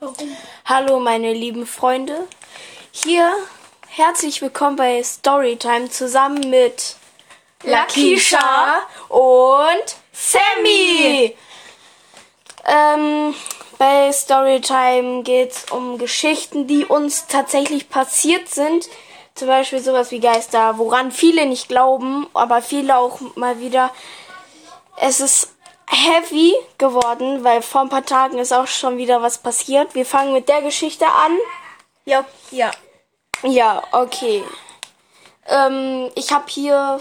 Warum? Hallo meine lieben Freunde. Hier herzlich willkommen bei Storytime zusammen mit Lakisha und Sammy. Ähm, bei Storytime geht's um Geschichten, die uns tatsächlich passiert sind. Zum Beispiel sowas wie Geister, woran viele nicht glauben, aber viele auch mal wieder. Es ist heavy geworden, weil vor ein paar Tagen ist auch schon wieder was passiert. Wir fangen mit der Geschichte an. Ja. Ja. Ja, okay. Ähm, ich habe hier.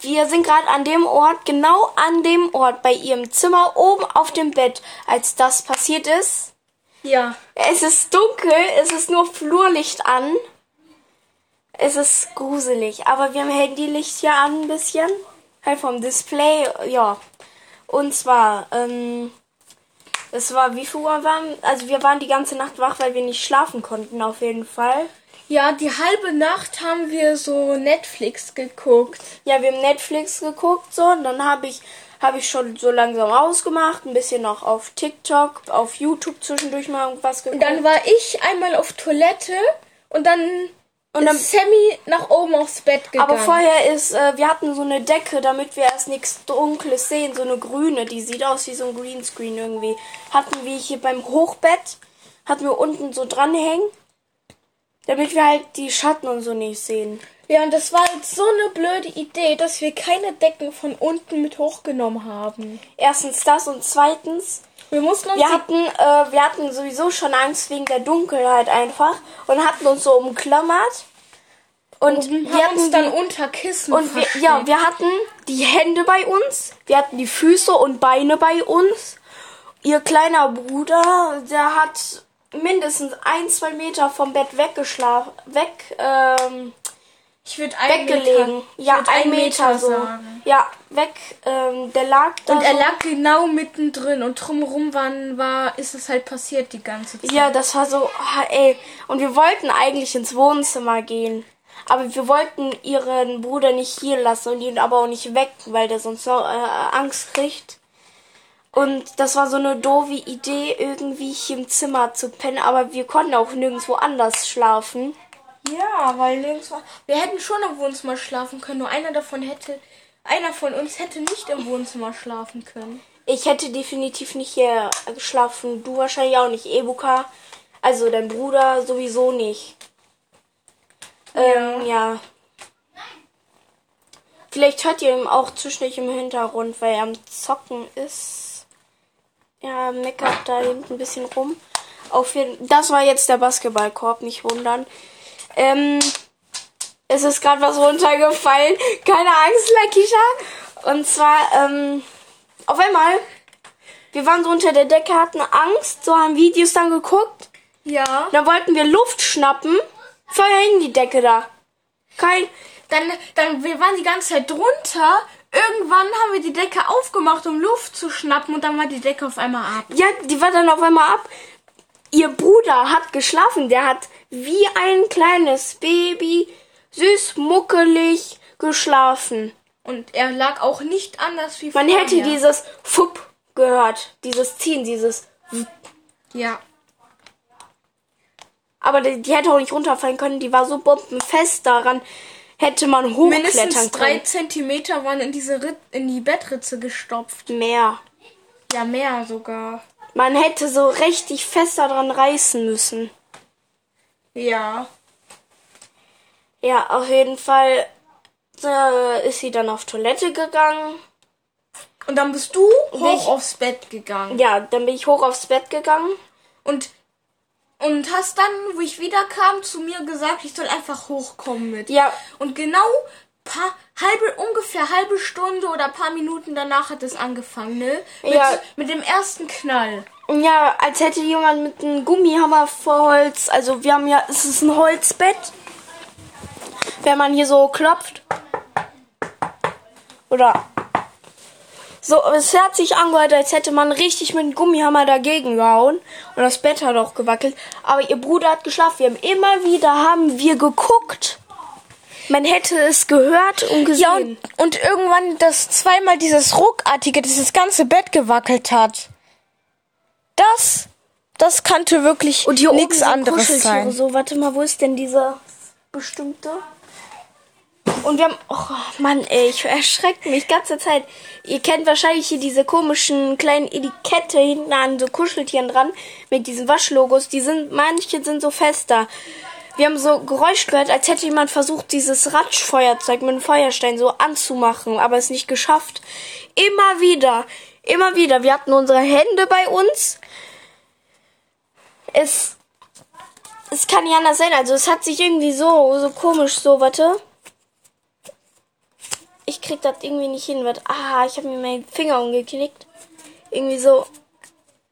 Wir sind gerade an dem Ort, genau an dem Ort bei ihrem Zimmer oben auf dem Bett, als das passiert ist. Ja. Es ist dunkel, es ist nur Flurlicht an. Es ist gruselig, aber wir haben Handylicht hier an ein bisschen. Halt vom Display, ja. Und zwar, ähm, es war, wie viel Uhr waren? Also wir waren die ganze Nacht wach, weil wir nicht schlafen konnten, auf jeden Fall. Ja, die halbe Nacht haben wir so Netflix geguckt. Ja, wir haben Netflix geguckt, so, und dann habe ich, habe ich schon so langsam ausgemacht, ein bisschen noch auf TikTok, auf YouTube zwischendurch mal irgendwas geguckt. Und dann war ich einmal auf Toilette und dann Und dann- ist Sammy nach oben aufs Bett gegangen. Aber vorher ist, äh, wir hatten so eine Decke, damit wir erst nichts Dunkles sehen, so eine grüne, die sieht aus wie so ein Greenscreen irgendwie. Hatten wir hier beim Hochbett, hatten wir unten so dranhängen, damit wir halt die Schatten und so nicht sehen. Ja, und das war jetzt so eine blöde Idee, dass wir keine Decken von unten mit hochgenommen haben. Erstens das und zweitens, Wir mussten uns wir hatten, äh, wir hatten sowieso schon Angst wegen der Dunkelheit einfach und hatten uns so umklammert. Und wir haben uns hatten dann unter Kissen Und wir, ja, wir hatten die Hände bei uns, wir hatten die Füße und Beine bei uns. Ihr kleiner Bruder, der hat mindestens ein, zwei Meter vom Bett weggeschlafen, weg, ähm, ich würde weggelegen. Meter, ja, würd ein einen Meter, so. sagen. Ja, weg, ähm, der lag da. Und er so. lag genau mittendrin und drumherum waren, war, ist es halt passiert die ganze Zeit. Ja, das war so, ah, ey. Und wir wollten eigentlich ins Wohnzimmer gehen. Aber wir wollten ihren Bruder nicht hier lassen und ihn aber auch nicht wecken, weil der sonst noch äh, Angst kriegt. Und das war so eine doofe Idee, irgendwie hier im Zimmer zu pennen. Aber wir konnten auch nirgendwo anders schlafen. Ja, weil links war. Wir hätten schon im Wohnzimmer schlafen können, nur einer davon hätte. Einer von uns hätte nicht im Wohnzimmer schlafen können. Ich hätte definitiv nicht hier geschlafen. Du wahrscheinlich auch nicht. Ebuka, also dein Bruder sowieso nicht. Ähm, ja. Vielleicht hört ihr ihn auch zwischendurch im Hintergrund, weil er am Zocken ist. Ja, meckert da hinten ein bisschen rum. Auf jeden Das war jetzt der Basketballkorb, nicht wundern. Ähm, es ist gerade was runtergefallen. Keine Angst, Lakisha. Und zwar, ähm, auf einmal, wir waren so unter der Decke, hatten Angst, so haben Videos dann geguckt. Ja. Dann wollten wir Luft schnappen. Vorher hing die Decke da. Kein, Dann, dann, wir waren die ganze Zeit drunter. Irgendwann haben wir die Decke aufgemacht, um Luft zu schnappen und dann war die Decke auf einmal ab. ja, die war dann auf einmal ab. Ihr Bruder hat geschlafen. Der hat wie ein kleines Baby, süß, muckelig geschlafen. Und er lag auch nicht anders wie Man vorher. hätte dieses Fupp gehört. Dieses Ziehen, dieses Ja. Aber die, die hätte auch nicht runterfallen können. Die war so bombenfest daran. Hätte man Mindestens hochklettern drei können. Zentimeter waren in diese Rit in die Bettritze gestopft. Mehr. Ja, mehr sogar. Man hätte so richtig fest daran reißen müssen. Ja. Ja, auf jeden Fall äh, ist sie dann auf Toilette gegangen. Und dann bist du hoch ich- aufs Bett gegangen. Ja, dann bin ich hoch aufs Bett gegangen. Und, und hast dann, wo ich wiederkam, zu mir gesagt, ich soll einfach hochkommen mit. Ja, Und genau paar, halbe, ungefähr halbe Stunde oder paar Minuten danach hat es angefangen, ne? Mit, Ja. mit dem ersten Knall. Ja, als hätte jemand mit einem Gummihammer vor Holz. Also wir haben ja, es ist ein Holzbett. Wenn man hier so klopft. Oder so, es hat sich angehört, als hätte man richtig mit einem Gummihammer dagegen gehauen. Und das Bett hat auch gewackelt. Aber ihr Bruder hat geschlafen. Wir haben immer wieder haben wir geguckt. Man hätte es gehört und gesehen. Ja, und, und irgendwann das zweimal dieses ruckartige, das das ganze Bett gewackelt hat. Das Das kannte wirklich nichts anderes sein. So, warte mal, wo ist denn dieser bestimmte? Und wir haben, oh Mann, ey, ich erschreckt mich ganze Zeit. Ihr kennt wahrscheinlich hier diese komischen kleinen Etikette hinten an so Kuscheltieren dran mit diesen Waschlogos. Die sind, manche sind so fester. Wir haben so Geräusch gehört, als hätte jemand versucht, dieses Ratschfeuerzeug mit einem Feuerstein so anzumachen, aber es nicht geschafft. Immer wieder, immer wieder. Wir hatten unsere Hände bei uns. Es, es kann nicht anders sein. Also es hat sich irgendwie so, so komisch so, warte. Ich krieg das irgendwie nicht hin. Warte. Ah, ich habe mir meinen Finger umgeknickt. Irgendwie so.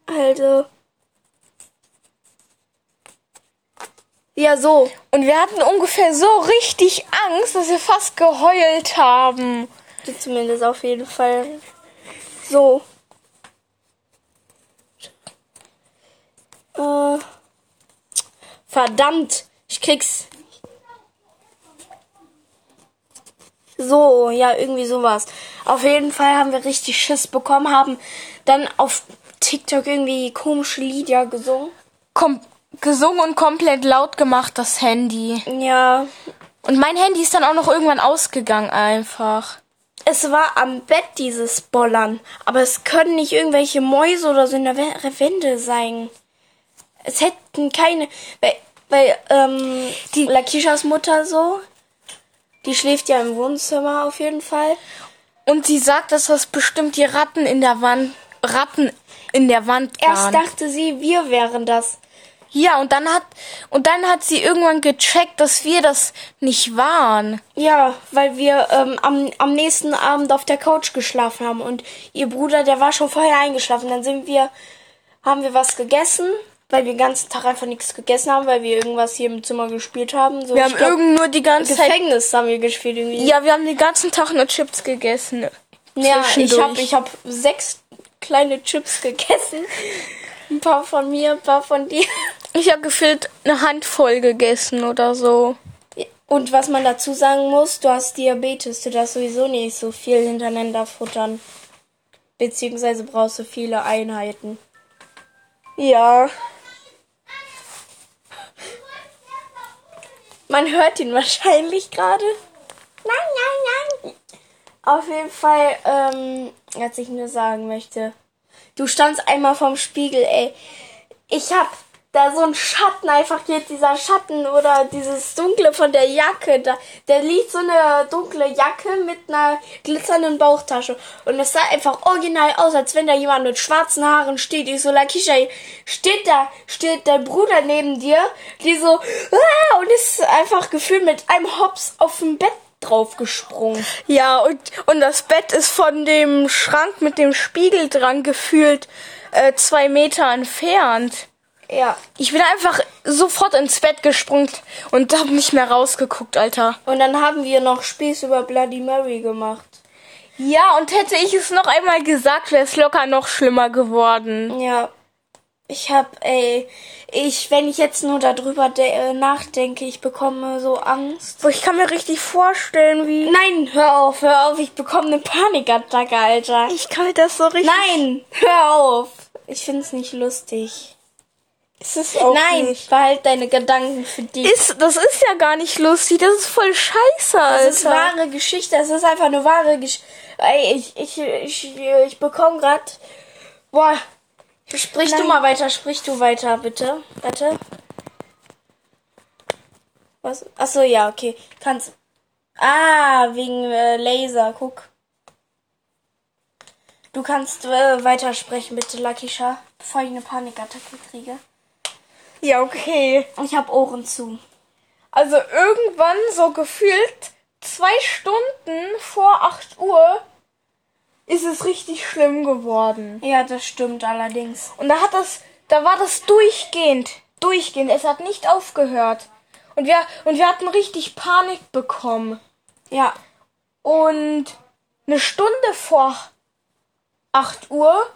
Also. Ja, so. Und wir hatten ungefähr so richtig Angst, dass wir fast geheult haben. Zumindest auf jeden Fall. So. Äh. Verdammt. Ich krieg's. So, ja, irgendwie sowas. Auf jeden Fall haben wir richtig Schiss bekommen, haben dann auf TikTok irgendwie komische Lieder gesungen. Kom gesungen und komplett laut gemacht, das Handy. Ja, Und mein Handy ist dann auch noch irgendwann ausgegangen einfach. Es war am Bett dieses Bollern, aber es können nicht irgendwelche Mäuse oder so in der Wände sein. Es hätten keine, weil, weil ähm, die Lakishas Mutter so, die schläft ja im Wohnzimmer auf jeden Fall. Und sie sagt, dass das bestimmt die Ratten in der Wand, Ratten in der Wand Erst waren. dachte sie, wir wären das. Ja, und dann hat, und dann hat sie irgendwann gecheckt, dass wir das nicht waren. Ja, weil wir ähm, am, am nächsten Abend auf der Couch geschlafen haben und ihr Bruder, der war schon vorher eingeschlafen. Dann sind wir, haben wir was gegessen, weil wir den ganzen Tag einfach nichts gegessen haben, weil wir irgendwas hier im Zimmer gespielt haben. So, Wir haben glaub, irgend nur die ganze Zeit, Gefängnis haben wir gespielt irgendwie. ja, wir haben den ganzen Tag nur Chips gegessen. ja ich habe ich hab sechs kleine Chips gegessen. Ein paar von mir, ein paar von dir. Ich habe gefühlt eine Handvoll gegessen oder so. Und was man dazu sagen muss, du hast Diabetes, du darfst sowieso nicht so viel hintereinander futtern. Beziehungsweise brauchst du viele Einheiten. Ja. Man hört ihn wahrscheinlich gerade. Nein, nein, nein. Auf jeden Fall, ähm, was ich nur sagen möchte. Du standst einmal vorm Spiegel, ey. Ich hab da so einen Schatten, einfach jetzt dieser Schatten oder dieses Dunkle von der Jacke. Da, da liegt so eine dunkle Jacke mit einer glitzernden Bauchtasche. Und es sah einfach original aus, als wenn da jemand mit schwarzen Haaren steht. Ich so, Lakisha, steht da, steht dein Bruder neben dir, die so, ah, und ist einfach gefühlt mit einem Hops auf dem Bett draufgesprungen. Ja, und, und das Bett ist von dem Schrank mit dem Spiegel dran gefühlt äh, zwei Meter entfernt. Ja. Ich bin einfach sofort ins Bett gesprungen und hab nicht mehr rausgeguckt, Alter. Und dann haben wir noch Spieß über Bloody Mary gemacht. Ja, und hätte ich es noch einmal gesagt, wäre es locker noch schlimmer geworden. Ja. Ich hab, ey, ich, wenn ich jetzt nur darüber äh, nachdenke, ich bekomme so Angst. Ich kann mir richtig vorstellen, wie. Nein, hör auf, hör auf, ich bekomme eine Panikattacke, Alter. Ich kann mir das so richtig. Nein, hör auf. Ich find's nicht lustig. ist es auch Nein, nicht. behalt deine Gedanken für dich. Ist, das ist ja gar nicht lustig, das ist voll scheiße, Alter. Das ist wahre Geschichte, es ist einfach eine wahre Geschichte. Ey, ich, ich, ich, ich bekomme grad. Boah. Sprich du Nein. mal weiter, sprich du weiter, bitte. Warte. Was? Achso, ja, okay. Kannst. Ah, wegen äh, Laser, guck. Du kannst äh, weitersprechen, bitte, Lakisha, bevor ich eine Panikattacke kriege. Ja, okay. Ich hab Ohren zu. Also irgendwann so gefühlt zwei Stunden vor 8 Uhr ist es richtig schlimm geworden. Ja, das stimmt allerdings. Und da hat das, da war das durchgehend, durchgehend. Es hat nicht aufgehört. Und wir, und wir hatten richtig Panik bekommen. Ja. Und eine Stunde vor 8 Uhr,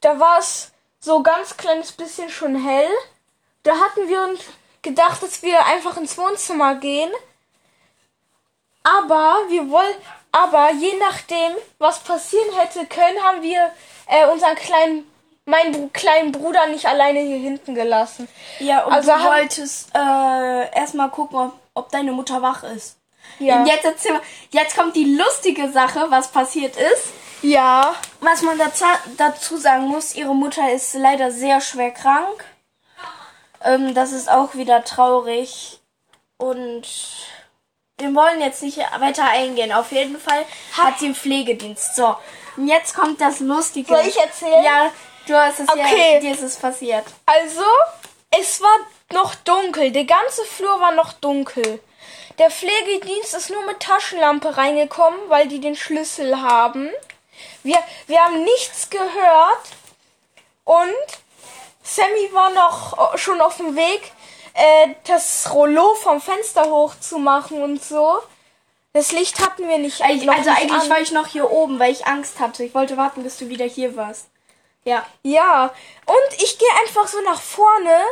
da war es so ganz kleines bisschen schon hell. Da hatten wir uns gedacht, dass wir einfach ins Wohnzimmer gehen. Aber wir wollen, aber je nachdem, was passieren hätte können, haben wir äh, unseren kleinen meinen kleinen Bruder nicht alleine hier hinten gelassen. Ja, und Also du wolltest äh, erstmal gucken, ob, ob deine Mutter wach ist. Ja. Und jetzt erzähl jetzt kommt die lustige Sache, was passiert ist. Ja. Was man dazu, dazu sagen muss, ihre Mutter ist leider sehr schwer krank. Ähm, das ist auch wieder traurig. Und wir wollen jetzt nicht weiter eingehen. Auf jeden Fall hat sie einen Pflegedienst. So, und jetzt kommt das Lustige. Soll ich erzählen? Ja, du hast es Okay. ja, dir ist es passiert. Also, es war noch dunkel. Der ganze Flur war noch dunkel. Der Pflegedienst ist nur mit Taschenlampe reingekommen, weil die den Schlüssel haben. Wir, wir haben nichts gehört. Und Sammy war noch äh, schon auf dem Weg, äh, das Rollo vom Fenster hochzumachen und so. Das Licht hatten wir nicht. Noch Also nicht eigentlich an. war ich noch hier oben, weil ich Angst hatte. Ich wollte warten, bis du wieder hier warst. Ja. Ja, und ich gehe einfach so nach vorne.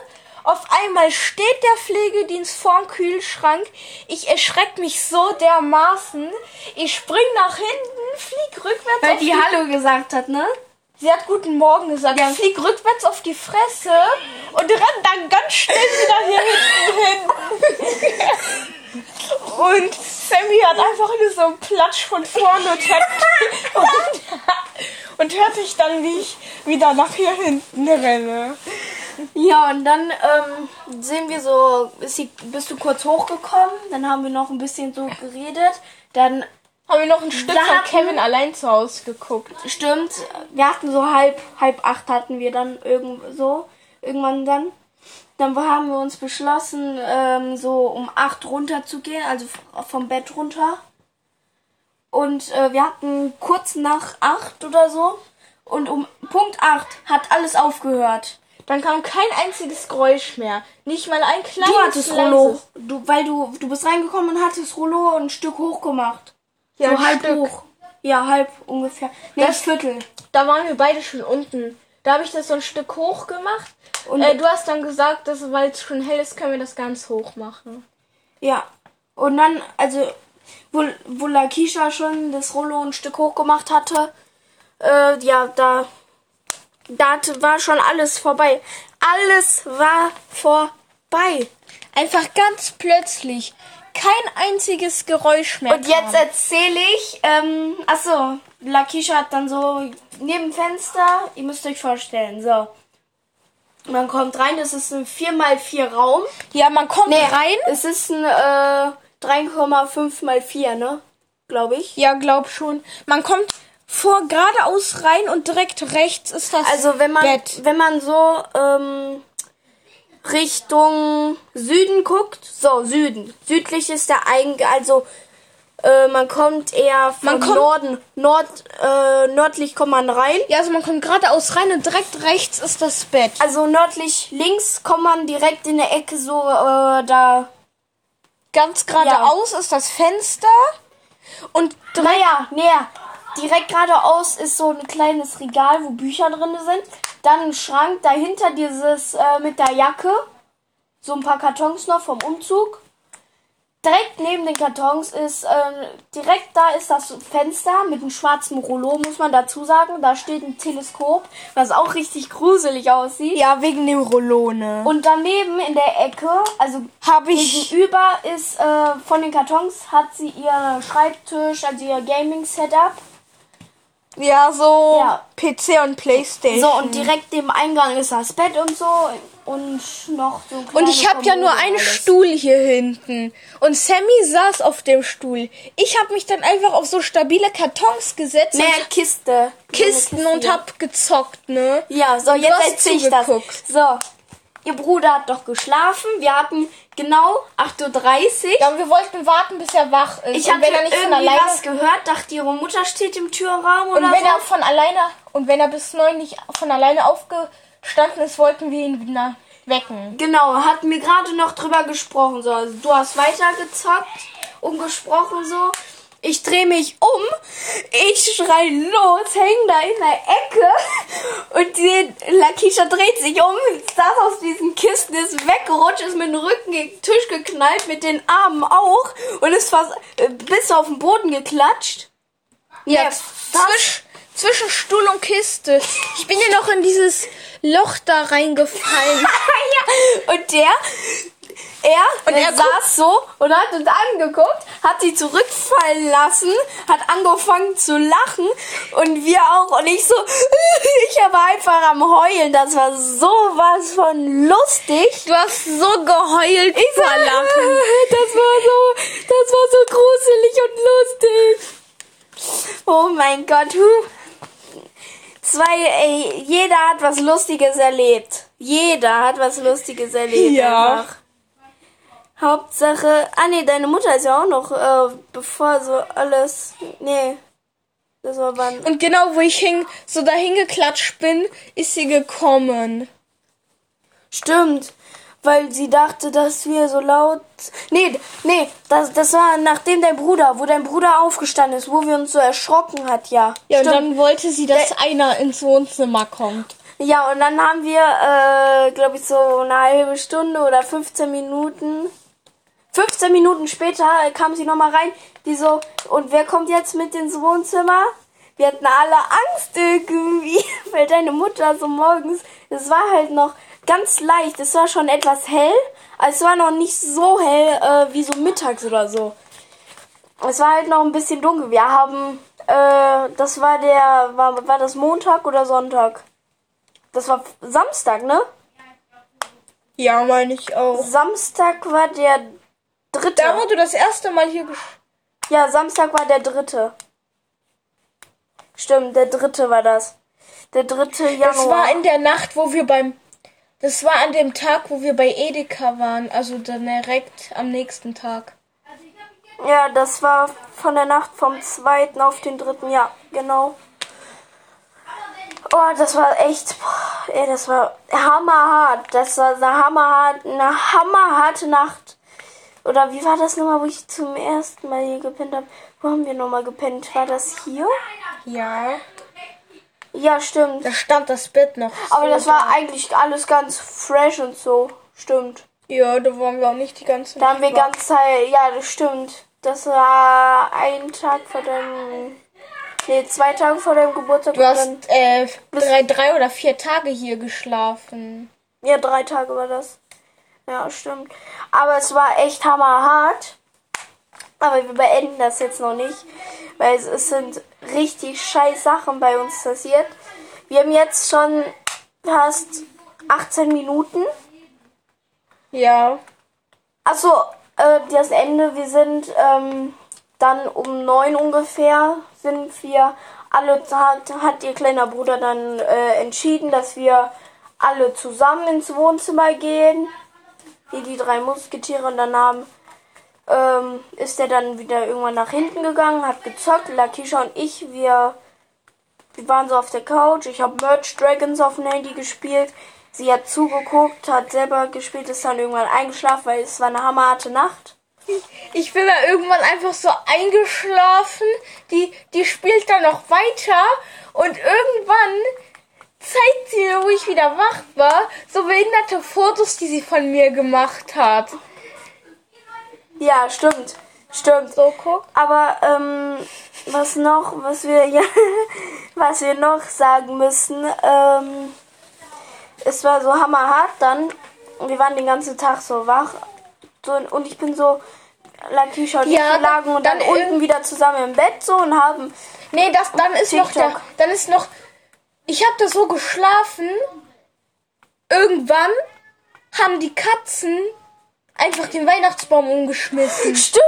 Auf einmal steht der Pflegedienst vorm Kühlschrank. Ich erschreck mich so dermaßen. Ich spring nach hinten, flieg rückwärts Weil die... Hallo gesagt hat, ne? Sie hat guten Morgen gesagt. Ja. Ich flieg rückwärts auf die Fresse und renn dann ganz schnell wieder hier hinten hin. Und Sammy hat einfach nur so einen Platsch von vorne und hört, und, und hört ich dann, wie ich wieder nach hier hinten renne. Ja, und dann ähm, sehen wir so, sie, bist du kurz hochgekommen, dann haben wir noch ein bisschen so geredet. Dann Haben wir noch ein Stück Da von Kevin allein zu Hause geguckt. stimmt, wir hatten so halb, halb acht hatten wir dann irgend so, irgendwann dann. Dann haben wir uns beschlossen, ähm, so um acht runter zu gehen, also vom Bett runter. Und äh, wir hatten kurz nach acht oder so. Und um Punkt acht hat alles aufgehört. Dann kam kein einziges Geräusch mehr. Nicht mal ein kleines Du hattest. Rollo. Du, weil du, du bist reingekommen und hattest Rollo ein Stück hoch gemacht. Ja, so halb Stück. hoch. Ja, halb ungefähr. Nee, Das- Viertel. Da waren wir beide schon unten. Da habe ich das so ein Stück hoch gemacht. Und- äh, du hast dann gesagt, dass weil es schon hell ist, können wir das ganz hoch machen. Ja. Und dann, also, wo, wo Lakisha schon das Rollo ein Stück hoch gemacht hatte, äh, ja, da, da war schon alles vorbei. Alles war vorbei. Einfach ganz plötzlich. Kein einziges Geräusch mehr. Und jetzt erzähle ich, ähm, achso, Lakisha hat dann so neben dem Fenster, ihr müsst euch vorstellen, so. Man kommt rein, es ist ein 4x4 Raum. ja, man kommt rein. Es ist ein äh, 3,5 mal 4, ne? Glaube ich. Ja, glaub schon. Man kommt vor geradeaus rein und direkt rechts ist das Also wenn man Bett. wenn man so ähm, Richtung Süden guckt, so Süden, südlich ist der Eingang, also äh, man kommt eher von Man kommt- Norden, Nord, äh, nördlich kommt man rein. Ja, also man kommt geradeaus rein und direkt rechts ist das Bett. Also nördlich links kommt man direkt in der Ecke so äh, da. Ganz geradeaus ist das Fenster. Und Naja, näher. Direkt geradeaus ist so ein kleines Regal, wo Bücher drin sind. Dann ein Schrank, dahinter dieses äh, mit der Jacke. So ein paar Kartons noch vom Umzug. Direkt neben den Kartons ist, ähm, direkt da ist das Fenster mit einem schwarzen Rollo, muss man dazu sagen. Da steht ein Teleskop, was auch richtig gruselig aussieht. ja, wegen dem Rollo, ne? Und daneben in der Ecke, also habe ich Gegenüber ist äh, von den Kartons hat sie ihr Schreibtisch, also ihr Gaming-Setup. Ja so Ja. PC und Playstation. So, und direkt neben Eingang ist das Bett und so. Und noch so. Und ich habe ja nur einen alles. Stuhl hier hinten. Und Sammy saß auf dem Stuhl. Ich habe mich dann einfach auf so stabile Kartons gesetzt Nee, und Kiste. Kisten So eine und Kiste. hab gezockt, ne? Ja, so, jetzt erzähl ich das. So, ihr Bruder hat doch geschlafen. Wir hatten genau 8.30 Uhr. Ja, und wir wollten warten, bis er wach ist. Ich und hatte wenn nicht von irgendwie alleine was gehört, dachte ihre Mutter steht im Türraum und oder wenn so. er von alleine und wenn er bis neun nicht von alleine aufgestanden ist, wollten wir ihn wieder wecken. Genau, hatten wir gerade noch drüber gesprochen. So, also du hast weitergezockt und gesprochen so. Ich drehe mich um, ich schrei los, häng da in der Ecke und die Lakisha dreht sich um, saß aus diesen Kisten, ist weggerutscht, ist mit dem Rücken gegen den Tisch geknallt, mit den Armen auch und ist fast äh, bis auf den Boden geklatscht. Ja, das- zwisch, zwischen Stuhl und Kiste. Ich bin ja noch in dieses Loch da reingefallen. ja. Und der, er, und er, er saß so und hat uns angeguckt, hat sie zurückfallen lassen, hat angefangen zu lachen und wir auch und ich so, ich war einfach am heulen. Das war sowas von lustig. Du hast so geheult ich vor Lachen. Das war so, das war so gruselig und lustig. Oh mein Gott, huh. Zwei, ey, jeder hat was Lustiges erlebt. Jeder hat was Lustiges erlebt. Ja. Einfach. Hauptsache, ah nee, deine Mutter ist ja auch noch, äh, bevor so alles, nee, das war wann. Und genau, wo ich hing, so dahin geklatscht bin, ist sie gekommen. Stimmt, weil sie dachte, dass wir so laut, nee, nee, das, das war nachdem dein Bruder, wo dein Bruder aufgestanden ist, wo wir uns so erschrocken hat, ja. Ja, Stimmt. und dann wollte sie, dass Der, einer ins Wohnzimmer kommt. Ja, und dann haben wir, äh, glaube ich, so eine halbe Stunde oder 15 Minuten 15 Minuten später kam sie nochmal rein, die so, und wer kommt jetzt mit ins Wohnzimmer? Wir hatten alle Angst irgendwie, weil deine Mutter so morgens, es war halt noch ganz leicht, es war schon etwas hell, aber es war noch nicht so hell äh, wie so mittags oder so. Es war halt noch ein bisschen dunkel. Wir haben, äh, das war der, war, war das Montag oder Sonntag? Das war Samstag, ne? Ja, meine ich auch. Samstag war der Dritte. Da, wo du das erste Mal hier. Ja, Samstag war der dritte. Stimmt, der dritte war das. Der dritte Januar. Das war in der Nacht, wo wir beim. Das war an dem Tag, wo wir bei Edeka waren. Also dann direkt am nächsten Tag. Ja, das war von der Nacht vom zweiten auf den dritten. Ja, genau. Oh, das war echt. Boah, ey, das war hammerhart. Das war eine hammerhart, eine hammerharte Nacht. Oder wie war das nochmal, wo ich zum ersten Mal hier gepennt habe? Wo haben wir nochmal gepennt? War das hier? Ja. Ja, stimmt. Da stand das Bett noch. Aber so das war da. eigentlich alles ganz fresh und so. Stimmt. Ja, da waren wir auch nicht die ganze Zeit. Da haben wir ganz Zeit. Ja, das stimmt. Das war ein Tag vor deinem. Nee, zwei Tage vor deinem Geburtstag. Du hast äh, drei, drei oder vier Tage hier geschlafen. Ja, drei Tage war das. Ja, stimmt. Aber es war echt hammerhart. Aber wir beenden das jetzt noch nicht, weil es, es sind richtig scheiß Sachen bei uns passiert. Wir haben jetzt schon fast 18 Minuten. Ja. Achso, äh, das Ende, wir sind ähm, dann um neun ungefähr sind wir alle, hat, hat ihr kleiner Bruder dann äh, entschieden, dass wir alle zusammen ins Wohnzimmer gehen wie die drei Musketiere und dann haben, ähm, ist er dann wieder irgendwann nach hinten gegangen, hat gezockt. Lakisha und ich, wir, wir waren so auf der Couch. Ich habe Merch Dragons auf dem Handy gespielt. Sie hat zugeguckt, hat selber gespielt, ist dann irgendwann eingeschlafen, weil es war eine hammerharte Nacht. Ich bin da irgendwann einfach so eingeschlafen. Die, die spielt dann noch weiter und irgendwann zeigt sie mir, wo ich wieder wach war, so behinderte Fotos, die sie von mir gemacht hat. Ja, stimmt. Stimmt. So, guck. Aber, ähm, was noch, was wir, ja, was wir noch sagen müssen, ähm, es war so hammerhart dann. Wir waren den ganzen Tag so wach. So, und ich bin so, Lakisha und ja, lagen und dann, dann unten wieder zusammen im Bett so und haben. Nee, das, dann ist TikTok. noch der, dann ist noch ich habe da so geschlafen. Irgendwann haben die Katzen einfach den Weihnachtsbaum umgeschmissen. Stimmt.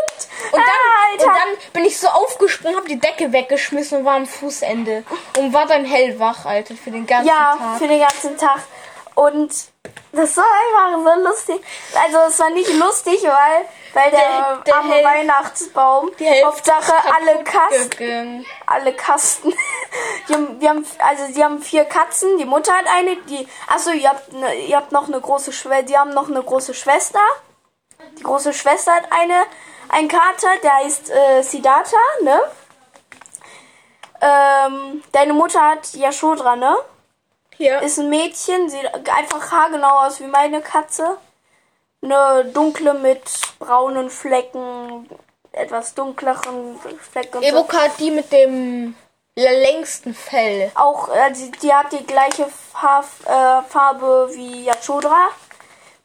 Und dann, ah, und dann bin ich so aufgesprungen, habe die Decke weggeschmissen und war am Fußende. Und war dann hellwach, Alter, für den ganzen ja, Tag. Ja, für den ganzen Tag. Und das war einfach so lustig. Also es war nicht lustig, weil, weil der, der, der arme Hel Weihnachtsbaum, Hauptsache alle Kasten, alle Kasten. Die haben, wir haben, also die haben vier Katzen, die Mutter hat eine, die, achso, ihr habt, ne, ihr habt noch eine große Schwester, die haben noch eine große Schwester. Die große Schwester hat eine, ein Kater, der heißt äh, Siddhartha, ne? Ähm, deine Mutter hat Yashodra, ne? Ja. Ist ein Mädchen, sieht einfach haargenau aus wie meine Katze. Eine dunkle mit braunen Flecken, etwas dunkleren Flecken. Evoka hat die mit dem längsten Fell. Auch, also die hat die gleiche Farb, äh, Farbe wie Yachodra.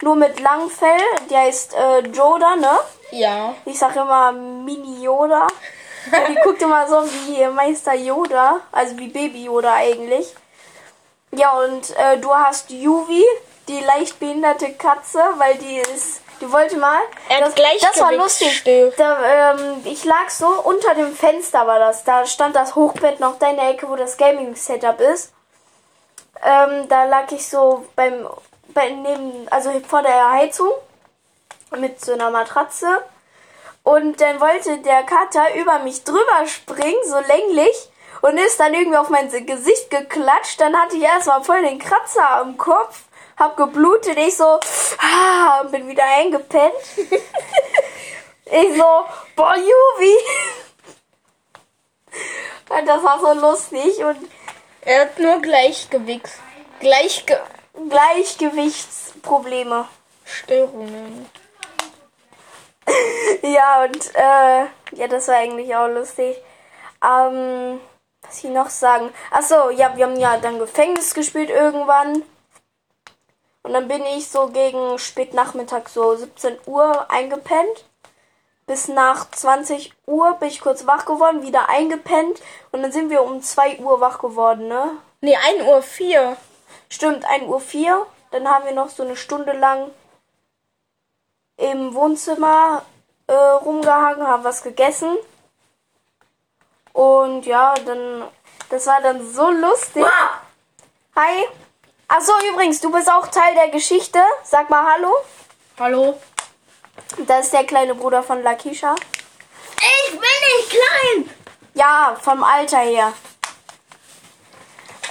Nur mit langem Fell. Die heißt äh, Joda, ne? Ja. Ich sag immer Mini Yoda. die guckt immer so wie Meister Yoda. Also wie Baby Yoda eigentlich. Ja, und äh, du hast Yuvi, die leicht behinderte Katze, weil die ist. Die wollte mal. Er das, das war lustig. Da, ähm, ich lag so unter dem Fenster war das. Da stand das Hochbett noch da in der Ecke, wo das Gaming-Setup ist. Ähm, da lag ich so beim, bei, neben, also vor der Heizung mit so einer Matratze. Und dann wollte der Kater über mich drüber springen, so länglich, und ist dann irgendwie auf mein Gesicht geklatscht. Dann hatte ich erstmal voll den Kratzer am Kopf, hab geblutet, ich so, ah, und bin wieder eingepennt. ich so, boah, Juvi. Und das war so lustig und Er hat nur Gleichgewichts. Gleichge Gleichgewichtsprobleme. Störungen. Ja, und äh, ja, das war eigentlich auch lustig. Ähm, was ich noch sagen? Achso, ja, wir haben ja dann Gefängnis gespielt irgendwann. Und dann bin ich so gegen spätnachmittag, so 17 Uhr eingepennt. Bis nach 20 Uhr bin ich kurz wach geworden, wieder eingepennt. Und dann sind wir um 2 Uhr wach geworden, ne? Nee, 1 Uhr 4. Stimmt, 1 Uhr 4. Dann haben wir noch so eine Stunde lang im Wohnzimmer äh, rumgehangen, haben was gegessen. Und ja, dann, das war dann so lustig. Hi. Achso, übrigens, du bist auch Teil der Geschichte. Sag mal Hallo. Hallo? Das ist der kleine Bruder von Lakisha. Ich bin nicht klein! Ja, vom Alter her.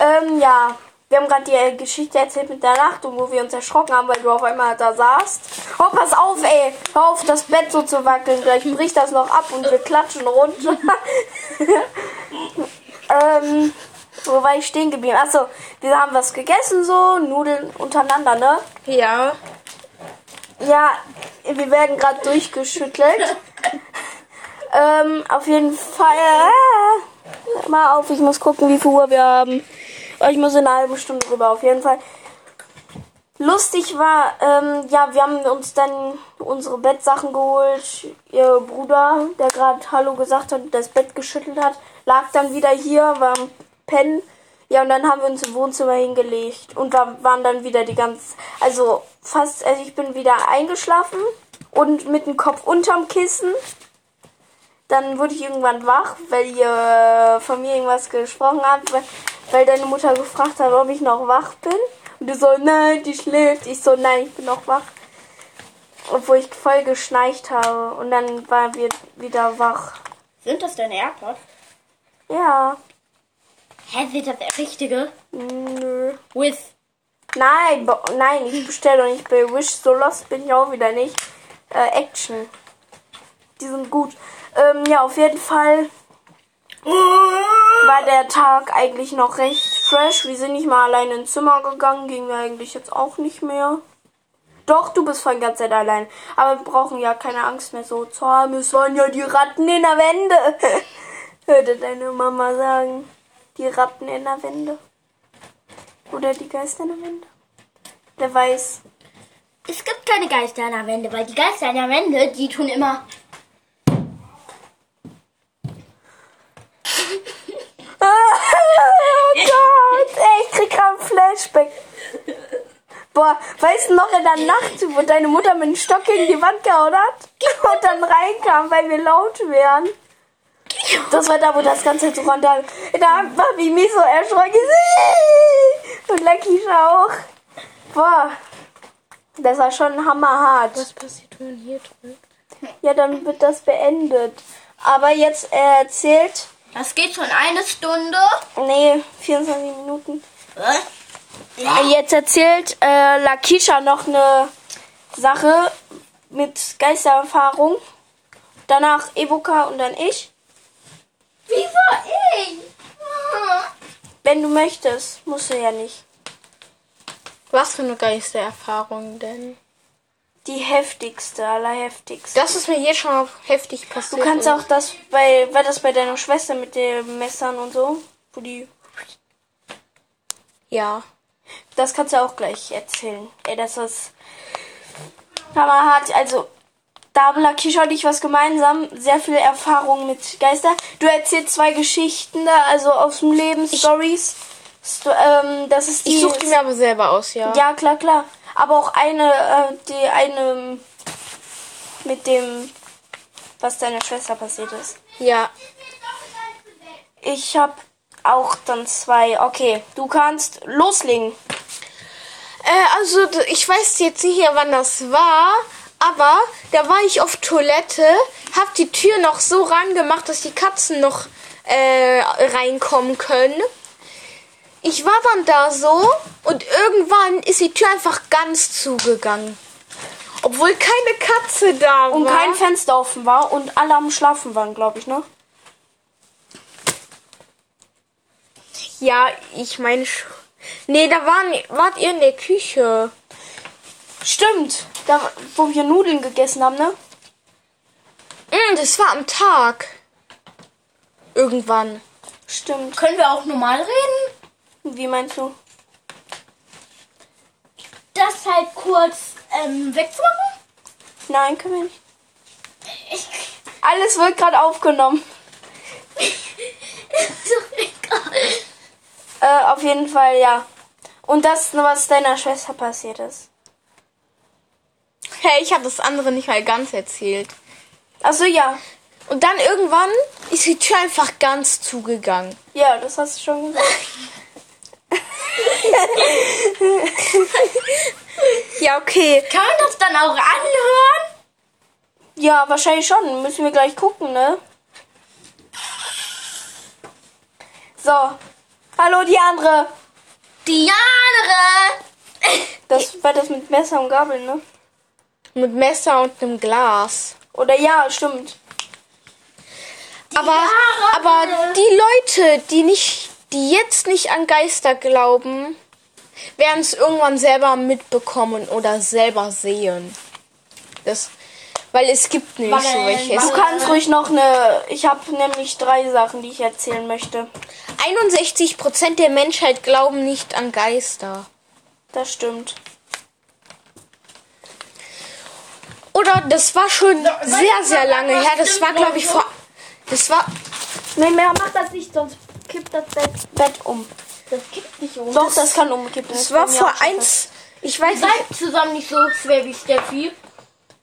Ähm, ja. Wir haben gerade die äh, Geschichte erzählt mit der Nacht und wo wir uns erschrocken haben, weil du auf einmal da saßt. Oh, pass auf, ey. Hör auf, das Bett so zu wackeln. Gleich bricht das noch ab und wir klatschen runter. ähm, wo war ich stehen geblieben? Achso, wir haben was gegessen so, Nudeln untereinander, ne? Ja. Ja, wir werden gerade durchgeschüttelt. ähm, auf jeden Fall. Äh, mal auf, ich muss gucken, wie viel Uhr wir haben. Ich muss in einer halben Stunde rüber, auf jeden Fall. Lustig war, ähm, ja, wir haben uns dann unsere Bettsachen geholt. Ihr Bruder, der gerade Hallo gesagt hat, das Bett geschüttelt hat, lag dann wieder hier, war am Pennen. Ja, und dann haben wir uns im Wohnzimmer hingelegt und war, waren dann wieder die ganz, also fast, also ich bin wieder eingeschlafen und mit dem Kopf unterm Kissen. Dann wurde ich irgendwann wach, weil ihr von mir irgendwas gesprochen habt, weil, deine Mutter gefragt hat, ob ich noch wach bin. Und du so, nein, die schläft. Ich so, nein, ich bin noch wach. Obwohl ich voll geschnarcht habe. Und dann waren wir wieder wach. Sind das deine AirPods? Ja. Hä, sind das richtige? Nö. With. Nein, nein, ich bestelle doch nicht bei Wish. So lost bin ich auch wieder nicht. Äh, Action. Die sind gut. Ähm, ja, auf jeden Fall war der Tag eigentlich noch recht fresh. Wir sind nicht mal alleine ins Zimmer gegangen. Gingen wir eigentlich jetzt auch nicht mehr. Doch, du bist von ganz Zeit allein. Aber wir brauchen ja keine Angst mehr so zu haben. Es waren ja die Ratten in der Wände. Hörte deine Mama sagen. Die Ratten in der Wände. Oder die Geister in der Wände. Wer weiß. Es gibt keine Geister an der Wände, weil die Geister an der Wände, die tun immer. Oh Gott, ey, ich krieg einen Flashback. Boah, weißt du noch in der Nacht, wo deine Mutter mit dem Stock gegen die Wand gehauen hat? Und dann reinkam, weil wir laut wären. Das war da, wo das ganze so randal. Da war wie mich so erschrocken. Und Lakisha auch. Boah, das war schon hammerhart. Was passiert, wenn man hier drückt? Ja, dann wird das beendet. Aber jetzt äh, erzählt, Das geht schon eine Stunde. nee, 24 Minuten. Was? Jetzt erzählt äh, Lakisha noch eine Sache mit Geistererfahrung. Danach Evoka und dann ich. Wie war ich? Wenn du möchtest, musst du ja nicht. Was für eine Geistererfahrung denn? Die heftigste, allerheftigste. Das ist mir jetzt schon auch heftig passiert. Du kannst auch das bei, war das bei deiner Schwester mit den Messern und so, wo die, Ja. das kannst du auch gleich erzählen. Ey, das ist Hammer hart. Also, da haben Lakisha und ich was gemeinsam. Sehr viel Erfahrung mit Geister. Du erzählst zwei Geschichten da, also aus dem Leben, Stories. Sto ähm, das ist die. Ich suche die mir aber selber aus, ja. Ja, klar, klar. Aber auch eine, äh, die eine mit dem, was deiner Schwester passiert ist. Ja. Ich habe auch dann zwei. Okay, du kannst loslegen. Äh, also, ich weiß jetzt nicht mehr, wann das war, aber da war ich auf Toilette, hab die Tür noch so rangemacht, dass die Katzen noch äh, reinkommen können. Ich war dann da so und irgendwann ist die Tür einfach ganz zugegangen. Obwohl keine Katze da Und war. kein Fenster offen war und alle am Schlafen waren, glaube ich, ne? ja, ich meine schon. Nee, da waren, wart ihr in der Küche. Stimmt. Da, wo wir Nudeln gegessen haben, ne? Mm, das war am Tag. Irgendwann. Stimmt. Können wir auch normal reden? Wie meinst du? Das halt kurz ähm, wegzumachen? Nein, können wir nicht. Ich, Alles wird gerade aufgenommen. ist doch egal. Äh, auf jeden Fall, ja. Und das, was deiner Schwester passiert ist. Hey, ich habe das andere nicht mal ganz erzählt. Also ja. Und dann irgendwann ist die Tür einfach ganz zugegangen. Ja, das hast du schon gesagt. Ja, okay. Kann man das dann auch anhören? Ja, wahrscheinlich schon. Müssen wir gleich gucken, ne? So. Hallo, die andere. Die andere! Das war das mit Messer und Gabel, ne? Mit Messer und einem Glas. Oder ja, stimmt. aber, aber die Leute, die nicht, die jetzt nicht an Geister glauben, werden es irgendwann selber mitbekommen oder selber sehen. Das, weil es gibt nicht so welche. Du kannst ruhig noch eine. Ich habe nämlich drei Sachen, die ich erzählen möchte. 61% der Menschheit glauben nicht an Geister. Das stimmt. Oder das war schon sehr, sehr lange her. Das war, glaube ich, vor. Das war. Nee, mehr mach das nicht, sonst kippt das Bett, Bett um. Das kippt nicht um. Doch, das kann umkippen. Das ist war vor eins. Ich weiß nicht. Seid zusammen nicht so schwer wie Steffi.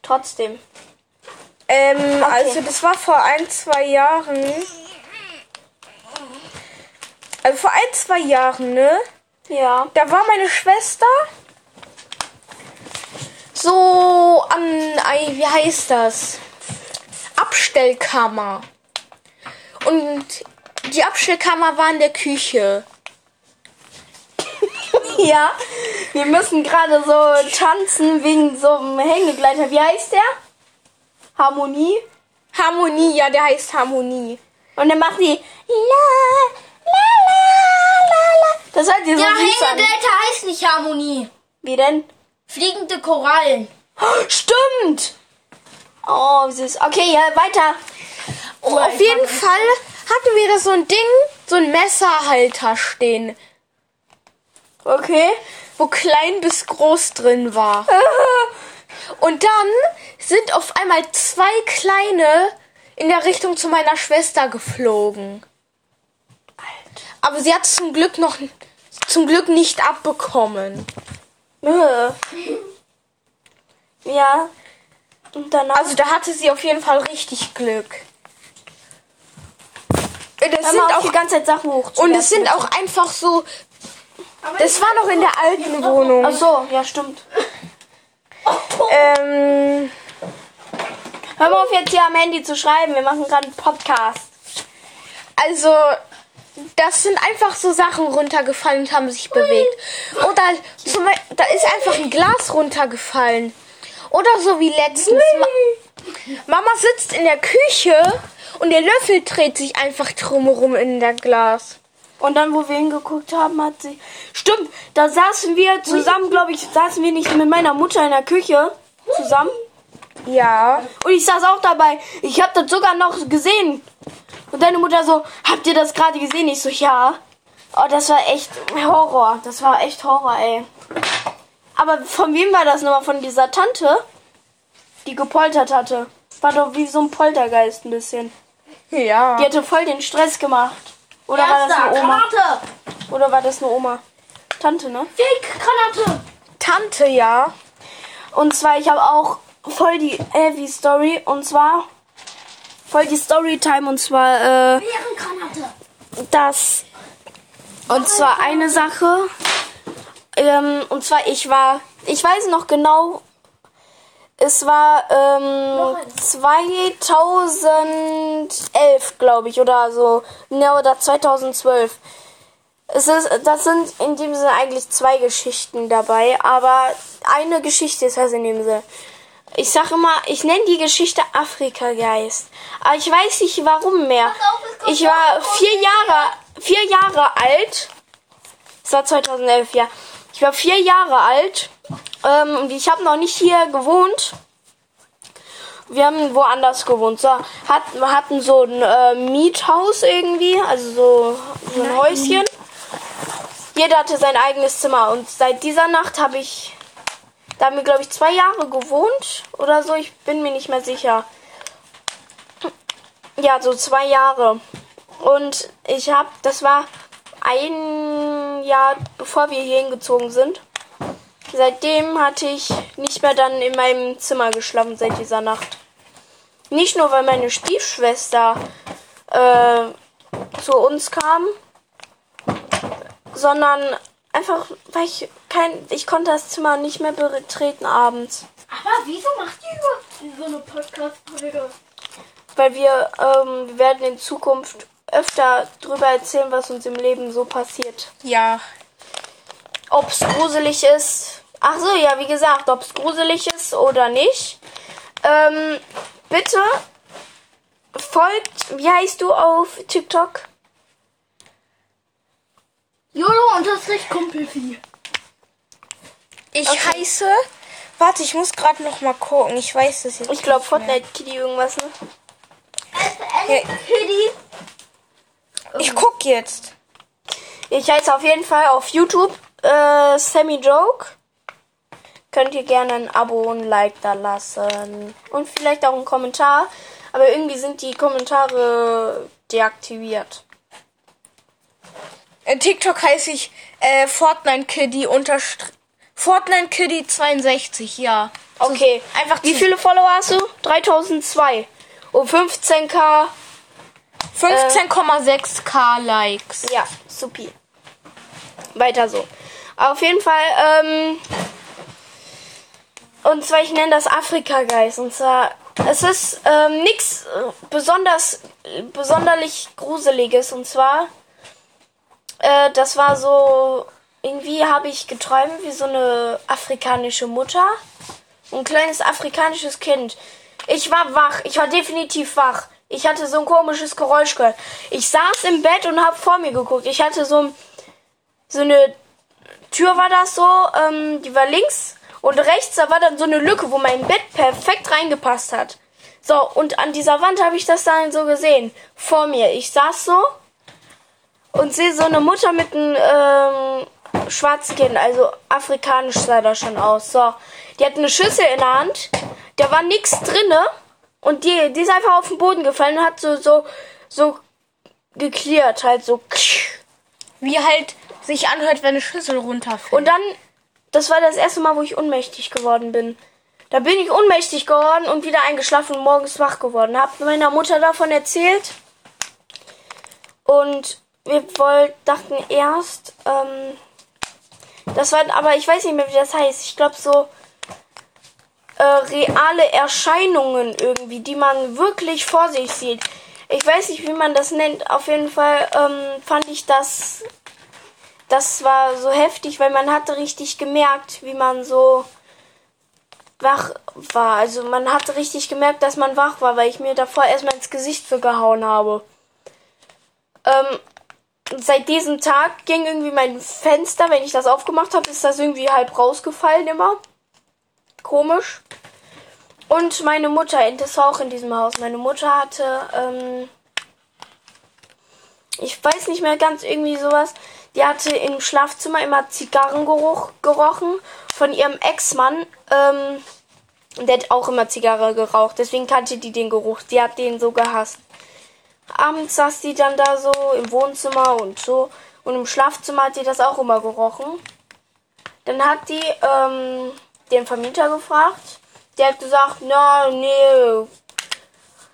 Trotzdem. Ähm, also das war vor ein, zwei Jahren. Also vor ein, zwei Jahren, ne? Ja. Da war meine Schwester so an, wie heißt das? Abstellkammer. Und die Abstellkammer war in der Küche. Ja. Wir müssen gerade so tanzen wegen so einem Hängegleiter. Wie heißt der? Harmonie. Harmonie, ja, der heißt Harmonie. Und dann macht die la la la la. Das hört sich so Der. Hängegleiter heißt nicht Harmonie. Wie denn? Fliegende Korallen. Oh, stimmt. Oh, süß. Okay, ja, weiter. Oh, auf jeden Fall hatten wir da so ein Ding, so ein Messerhalter stehen, Okay. wo klein bis groß drin war. Und dann sind auf einmal zwei kleine in der Richtung zu meiner Schwester geflogen. Aber sie hat zum Glück noch zum Glück nicht abbekommen. Äh. Ja. Also da hatte sie auf jeden Fall richtig Glück. Das sind auch die ganze Zeit Sachen hochzuwerfen. und es sind auch einfach so. Das war noch in der alten Wohnung. Ach so, ja, stimmt. Ähm, Hör mal auf, jetzt hier am Handy zu schreiben. Wir machen gerade einen Podcast. also das sind einfach so Sachen runtergefallen und haben sich bewegt. Oder zum Beispiel, da ist einfach ein Glas runtergefallen. Oder so wie letztens. Ma Mama sitzt in der Küche und der Löffel dreht sich einfach drumherum in der Glas. Und dann, wo wir hingeguckt haben, hat sie. Stimmt, da saßen wir zusammen, glaube ich, saßen wir nicht mit meiner Mutter in der Küche. zusammen. Ja. Und ich saß auch dabei. Ich habe das sogar noch gesehen. Und deine Mutter so, habt ihr das gerade gesehen? Ich so, ja. Oh, das war echt Horror. Das war echt Horror, ey. Aber von wem war das nochmal? Von dieser Tante, die gepoltert hatte. War doch wie so ein Poltergeist ein bisschen. Ja. Die hatte voll den Stress gemacht. Oder war das Erster, eine Oma? Granate. Oder war das eine Oma? Tante, ne? Fake-Granate. Tante, ja. Und zwar, ich habe auch voll die Heavy Story. Und zwar voll die Storytime. Und zwar, äh, das. Und zwar eine Sache. Ähm, und zwar, ich war. Ich weiß noch genau. Es war ähm, 2011, glaube ich, oder so. Ne, oder 2012. Es ist, das sind in dem Sinne eigentlich zwei Geschichten dabei, aber eine Geschichte ist das in dem Sinne. Ich sag immer, ich nenne die Geschichte Afrika-Geist. Aber ich weiß nicht warum mehr. Ich war vier Jahre, vier Jahre alt. Es war 2011, ja. Ich war vier Jahre alt. Ähm, ich habe noch nicht hier gewohnt. Wir haben woanders gewohnt. So, hat, wir hatten so ein äh, Miethaus irgendwie, also so, so ein Häuschen. Jeder hatte sein eigenes Zimmer. Und seit dieser Nacht habe ich, da haben wir glaube ich zwei Jahre gewohnt oder so. Ich bin mir nicht mehr sicher. Ja, so zwei Jahre. Und ich habe, das war ein Jahr bevor wir hier hingezogen sind. Seitdem hatte ich nicht mehr dann in meinem Zimmer geschlafen seit dieser Nacht. Nicht nur, weil meine Stiefschwester äh, zu uns kam, sondern einfach, weil ich kein, ich konnte das Zimmer nicht mehr betreten abends, Aber wieso macht ihr überhaupt so eine Podcast-Folge? weil wir, ähm, wir werden in Zukunft öfter drüber erzählen, was uns im Leben so passiert. Ja. Ob es gruselig ist. Ach so, ja, wie gesagt, ob es gruselig ist oder nicht. Ähm, bitte folgt, wie heißt du auf TikTok? YOLO unterstrich Kumpelvieh. Ich heiße. Warte, ich muss gerade noch mal gucken. Ich weiß das jetzt. Ich glaube. Fortnite Kitty irgendwas, ne? Ja. Kitty. Ich guck jetzt. Ich heiße auf jeden Fall auf YouTube äh, Sammy Joke. Könnt ihr gerne ein Abo und ein Like da lassen. Und vielleicht auch einen Kommentar. Aber irgendwie sind die Kommentare deaktiviert. In TikTok heiße ich äh, Fortnite unterstrich. Fortnite Kitty 62, ja. Okay, einfach Wie viele Follower hast du? 3002. Und 15k. 15,6k Likes. Ja, supi. Weiter so. Auf jeden Fall, ähm. Und zwar, ich nenne das Afrika-Geist. Und zwar, es ist ähm, nichts besonders, besonderlich Gruseliges. Und zwar, äh, das war so, irgendwie habe ich geträumt wie so eine afrikanische Mutter. Ein kleines afrikanisches Kind. Ich war wach. Ich war definitiv wach. Ich hatte so ein komisches Geräusch gehört. Ich saß im Bett und habe vor mir geguckt. Ich hatte so, so eine Tür war das so, ähm, die war links und rechts, da war dann so eine Lücke, wo mein Bett perfekt reingepasst hat. So, und an dieser Wand habe ich das dann so gesehen. Vor mir. Ich saß so und sehe so eine Mutter mit einem ähm, schwarzen Kind, also afrikanisch sah das schon aus. So, die hat eine Schüssel in der Hand, da war nichts drinne und die, die ist einfach auf den Boden gefallen und hat so so so geklärt, halt so. Wie halt sich anhört, wenn eine Schüssel runterfällt. Und dann, das war das erste Mal, wo ich ohnmächtig geworden bin. Da bin ich ohnmächtig geworden und wieder eingeschlafen und morgens wach geworden. Hab meiner Mutter davon erzählt. Und wir wollten, dachten erst, ähm, das war, aber ich weiß nicht mehr, wie das heißt. Ich glaube so äh, reale Erscheinungen irgendwie, die man wirklich vor sich sieht. Ich weiß nicht, wie man das nennt. Auf jeden Fall ähm, fand ich das das war so heftig, weil man hatte richtig gemerkt, wie man so wach war. Also man hatte richtig gemerkt, dass man wach war, weil ich mir davor erstmal ins Gesicht so gehauen habe. Ähm, seit diesem Tag ging irgendwie mein Fenster, wenn ich das aufgemacht habe, ist das irgendwie halb rausgefallen immer. Komisch. Und meine Mutter, das war auch in diesem Haus. Meine Mutter hatte, ähm, ich weiß nicht mehr ganz irgendwie sowas. Die hatte im Schlafzimmer immer Zigarrengeruch gerochen von ihrem Ex-Mann. Ähm, der hat auch immer Zigarre geraucht. Deswegen kannte die den Geruch. Die hat den so gehasst. Abends saß die dann da so im Wohnzimmer und so. Und im Schlafzimmer hat die das auch immer gerochen. Dann hat die ähm, den Vermieter gefragt. Der hat gesagt, na, nee,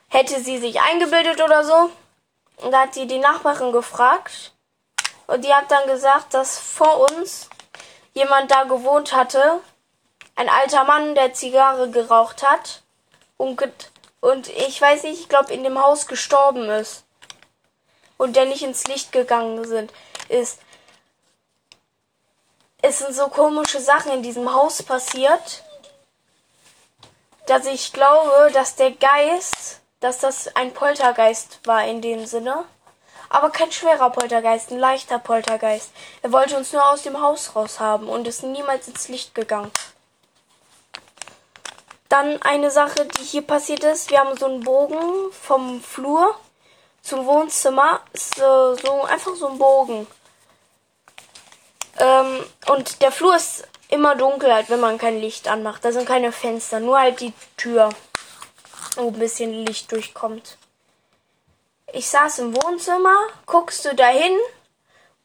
hätte sie sich eingebildet oder so. Und da hat sie die Nachbarin gefragt. Und die hat dann gesagt, dass vor uns jemand da gewohnt hatte. Ein alter Mann, der Zigarre geraucht hat. Und, und ich weiß nicht, ich glaube, in dem Haus gestorben ist. Und der nicht ins Licht gegangen sind, ist. Es sind so komische Sachen in diesem Haus passiert, dass ich glaube, dass der Geist, dass das ein Poltergeist war in dem Sinne. Aber kein schwerer Poltergeist, ein leichter Poltergeist. Er wollte uns nur aus dem Haus raus haben und ist niemals ins Licht gegangen. Dann eine Sache, die hier passiert ist. Wir haben so einen Bogen vom Flur zum Wohnzimmer. So, so einfach so ein Bogen. Ähm, und der Flur ist immer dunkel, halt, wenn man kein Licht anmacht. Da sind keine Fenster, nur halt die Tür, wo ein bisschen Licht durchkommt. Ich saß im Wohnzimmer, guckst du dahin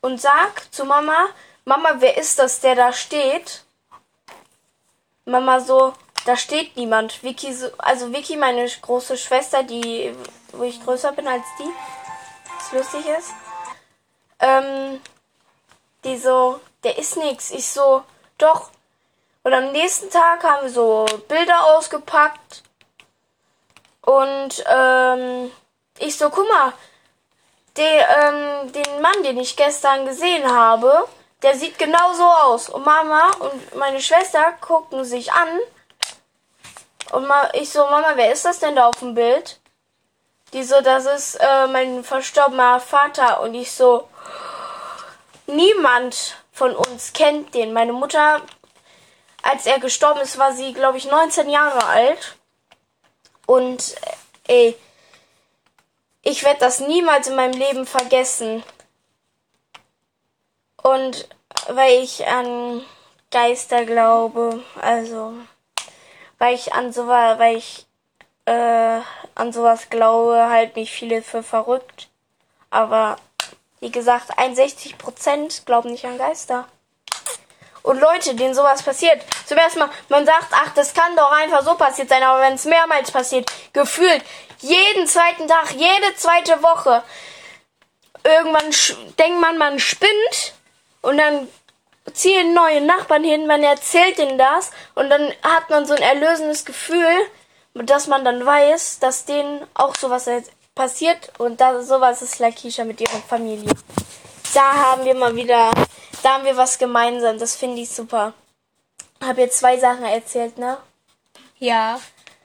und sag zu Mama, Mama, wer ist das, der da steht? Mama so, da steht niemand. Vicky, so, also Vicky, meine große Schwester, die, wo ich größer bin als die, was lustig ist, ähm, die so, der ist nix. Ich so, doch. Und am nächsten Tag haben wir so Bilder ausgepackt. Und ähm, ich so, guck mal, den, ähm, den Mann, den ich gestern gesehen habe, der sieht genau so aus. Und Mama und meine Schwester gucken sich an. Und ich so, Mama, wer ist das denn da auf dem Bild? Die so, das ist äh, mein verstorbener Vater. Und ich so, niemand von uns kennt den. Meine Mutter, als er gestorben ist, war sie, glaube ich, 19 Jahre alt. Und äh, ey, ich werde das niemals in meinem Leben vergessen. Und weil ich an Geister glaube, also weil ich an sowas, weil ich äh, an sowas glaube, halt mich viele für verrückt. Aber wie gesagt, 61% glauben nicht an Geister. Und Leute, denen sowas passiert, zum ersten Mal, man sagt, ach, das kann doch einfach so passiert sein, aber wenn es mehrmals passiert, gefühlt, jeden zweiten Tag, jede zweite Woche, irgendwann denkt man, man spinnt und dann ziehen neue Nachbarn hin, man erzählt ihnen das und dann hat man so ein erlösendes Gefühl, dass man dann weiß, dass denen auch sowas passiert und da, sowas ist Lakisha mit ihrer Familie. Da haben wir mal wieder, da haben wir was gemeinsam. Das finde ich super. Hab jetzt zwei Sachen erzählt, ne? Ja.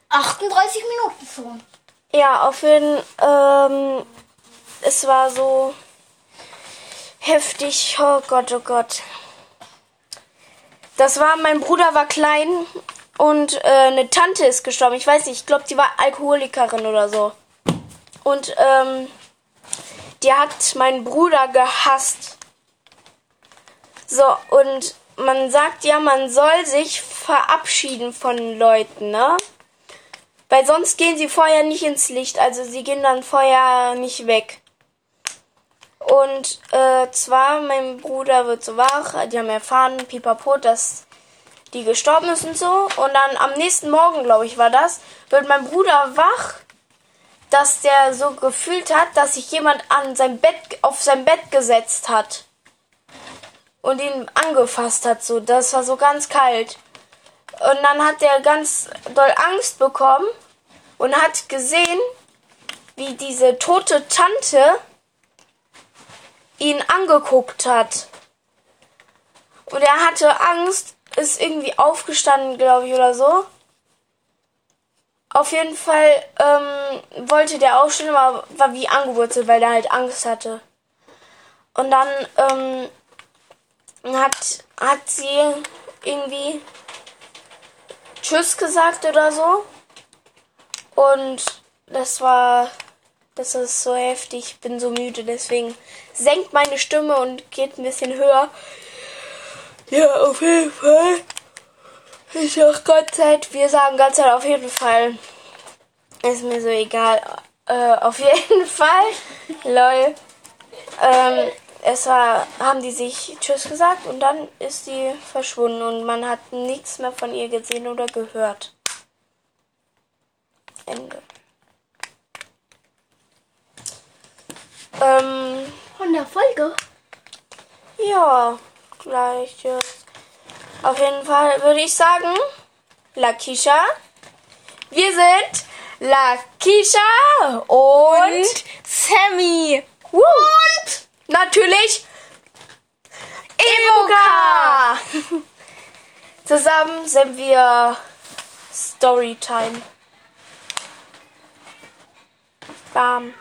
38 Minuten schon. Ja, auf jeden ähm, es war so heftig. Oh Gott, oh Gott. Das war, mein Bruder war klein und äh, eine Tante ist gestorben. Ich weiß nicht, ich glaube, die war Alkoholikerin oder so. Und ähm, die hat meinen Bruder gehasst. So, und man sagt ja, man soll sich verabschieden von Leuten, ne? Weil sonst gehen sie vorher nicht ins Licht, also sie gehen dann vorher nicht weg. Und äh, zwar, mein Bruder wird so wach, die haben erfahren, pipapo, dass die gestorben ist und so. Und dann am nächsten Morgen, glaube ich, war das, wird mein Bruder wach dass der so gefühlt hat, dass sich jemand an sein Bett, auf sein Bett gesetzt hat. Und ihn angefasst hat, so. Das war so ganz kalt. Und dann hat er ganz doll Angst bekommen und hat gesehen, wie diese tote Tante ihn angeguckt hat. Und er hatte Angst, ist irgendwie aufgestanden, glaube ich, oder so auf jeden Fall ähm, wollte der aufstehen, aber war wie angewurzelt, weil der halt Angst hatte. Und dann ähm, hat, hat sie irgendwie Tschüss gesagt oder so. Und das war, das ist so heftig, ich bin so müde, deswegen senkt meine Stimme und geht ein bisschen höher. Ja, auf jeden Fall. Ist auch Gott Zeit. Wir sagen Gott sei Dank auf jeden Fall. Ist mir so egal. Äh, auf jeden Fall. Lol. Ähm, es war, haben die sich Tschüss gesagt und dann ist sie verschwunden und man hat nichts mehr von ihr gesehen oder gehört. Ende. Ähm, Von der Folge. ja, gleich jetzt. Auf jeden Fall würde ich sagen, Lakisha. Wir sind Lakisha und, Und Sammy. und natürlich Evoka. Zusammen sind wir Storytime. Bam.